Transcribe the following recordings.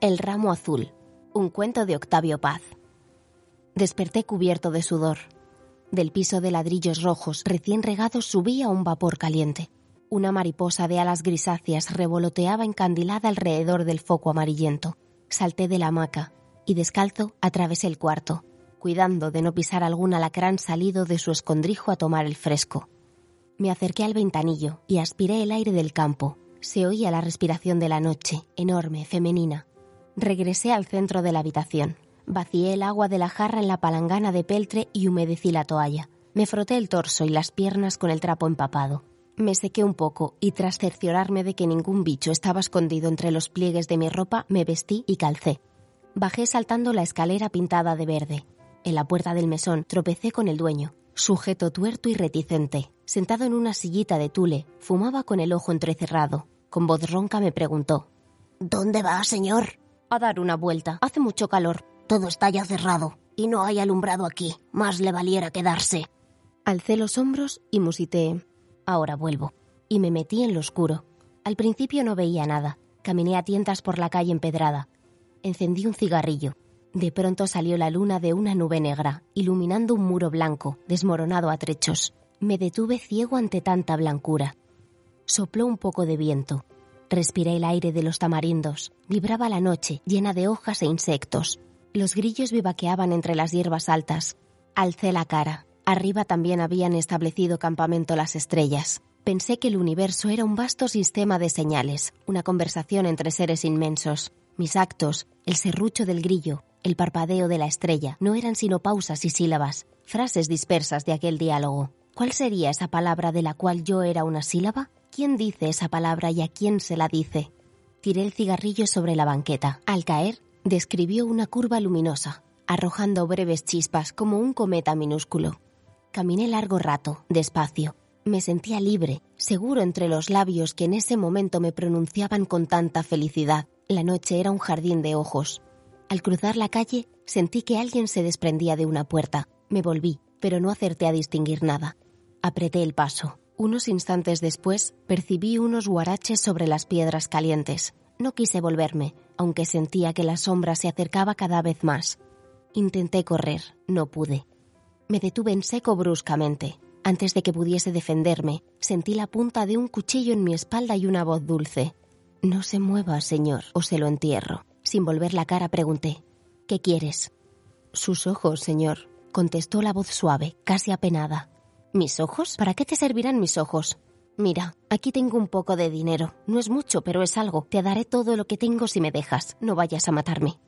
El ramo azul, un cuento de Octavio Paz. Desperté cubierto de sudor. Del piso de ladrillos rojos recién regados subía un vapor caliente. Una mariposa de alas grisáceas revoloteaba encandilada alrededor del foco amarillento. Salté de la hamaca y descalzo atravesé el cuarto, cuidando de no pisar algún alacrán salido de su escondrijo a tomar el fresco. Me acerqué al ventanillo y aspiré el aire del campo. Se oía la respiración de la noche, enorme, femenina. Regresé al centro de la habitación. Vacié el agua de la jarra en la palangana de peltre y humedecí la toalla. Me froté el torso y las piernas con el trapo empapado. Me sequé un poco y tras cerciorarme de que ningún bicho estaba escondido entre los pliegues de mi ropa, me vestí y calcé. Bajé saltando la escalera pintada de verde. En la puerta del mesón tropecé con el dueño, sujeto tuerto y reticente. Sentado en una sillita de tule, fumaba con el ojo entrecerrado. Con voz ronca me preguntó. ¿Dónde va, señor? A dar una vuelta. Hace mucho calor. Todo está ya cerrado y no hay alumbrado aquí. Más le valiera quedarse. Alcé los hombros y musité. Ahora vuelvo. Y me metí en lo oscuro. Al principio no veía nada. Caminé a tientas por la calle empedrada. Encendí un cigarrillo. De pronto salió la luna de una nube negra, iluminando un muro blanco, desmoronado a trechos. Me detuve ciego ante tanta blancura. Sopló un poco de viento. Respiré el aire de los tamarindos. Vibraba la noche, llena de hojas e insectos. Los grillos vivaqueaban entre las hierbas altas. Alcé la cara. Arriba también habían establecido campamento las estrellas. Pensé que el universo era un vasto sistema de señales, una conversación entre seres inmensos. Mis actos, el serrucho del grillo, el parpadeo de la estrella, no eran sino pausas y sílabas, frases dispersas de aquel diálogo. ¿Cuál sería esa palabra de la cual yo era una sílaba? ¿Quién dice esa palabra y a quién se la dice? Tiré el cigarrillo sobre la banqueta. Al caer, describió una curva luminosa, arrojando breves chispas como un cometa minúsculo. Caminé largo rato, despacio. Me sentía libre, seguro entre los labios que en ese momento me pronunciaban con tanta felicidad. La noche era un jardín de ojos. Al cruzar la calle, sentí que alguien se desprendía de una puerta. Me volví, pero no acerté a distinguir nada. Apreté el paso. Unos instantes después percibí unos guaraches sobre las piedras calientes. No quise volverme, aunque sentía que la sombra se acercaba cada vez más. Intenté correr, no pude. Me detuve en seco bruscamente. Antes de que pudiese defenderme, sentí la punta de un cuchillo en mi espalda y una voz dulce. No se mueva, señor, o se lo entierro. Sin volver la cara pregunté, ¿qué quieres? Sus ojos, señor, contestó la voz suave, casi apenada. ¿Mis ojos? ¿Para qué te servirán mis ojos? Mira, aquí tengo un poco de dinero. No es mucho, pero es algo. Te daré todo lo que tengo si me dejas. No vayas a matarme.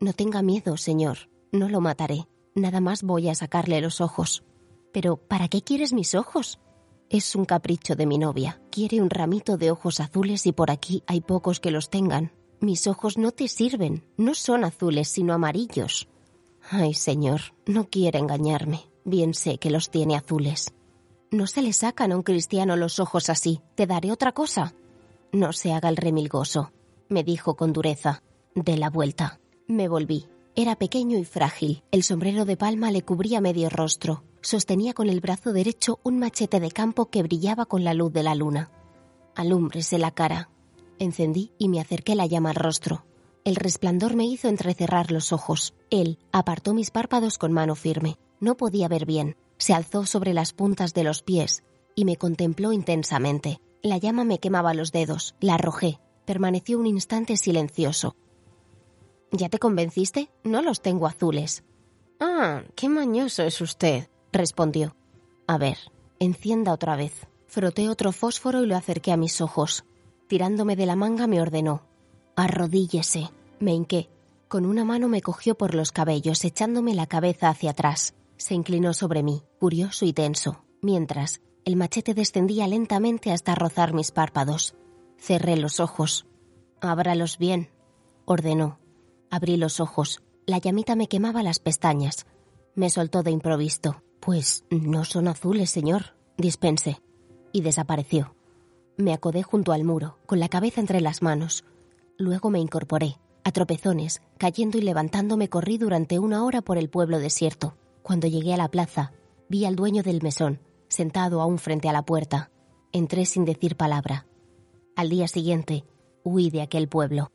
No tenga miedo, señor. No lo mataré. Nada más voy a sacarle los ojos. Pero, ¿para qué quieres mis ojos? Es un capricho de mi novia. Quiere un ramito de ojos azules y por aquí hay pocos que los tengan. Mis ojos no te sirven. No son azules, sino amarillos. Ay, señor, no quiere engañarme. Bien sé que los tiene azules. No se le sacan a un cristiano los ojos así. Te daré otra cosa. No se haga el remilgoso, me dijo con dureza. De la vuelta. Me volví. Era pequeño y frágil. El sombrero de palma le cubría medio rostro. Sostenía con el brazo derecho un machete de campo que brillaba con la luz de la luna. Alúmbrese la cara. Encendí y me acerqué la llama al rostro. El resplandor me hizo entrecerrar los ojos. Él apartó mis párpados con mano firme. No podía ver bien. Se alzó sobre las puntas de los pies y me contempló intensamente. La llama me quemaba los dedos. La arrojé. Permaneció un instante silencioso. ¿Ya te convenciste? No los tengo azules. Ah, qué mañoso es usted, respondió. A ver, encienda otra vez. Froté otro fósforo y lo acerqué a mis ojos. Tirándome de la manga me ordenó. Arrodíllese. Me hinqué. Con una mano me cogió por los cabellos, echándome la cabeza hacia atrás. Se inclinó sobre mí, curioso y tenso, mientras el machete descendía lentamente hasta rozar mis párpados. Cerré los ojos. Ábralos bien. ordenó. Abrí los ojos. La llamita me quemaba las pestañas. Me soltó de improviso. Pues no son azules, señor. Dispense. Y desapareció. Me acodé junto al muro, con la cabeza entre las manos. Luego me incorporé. A tropezones, cayendo y levantándome corrí durante una hora por el pueblo desierto. Cuando llegué a la plaza, vi al dueño del mesón, sentado aún frente a la puerta. Entré sin decir palabra. Al día siguiente, huí de aquel pueblo.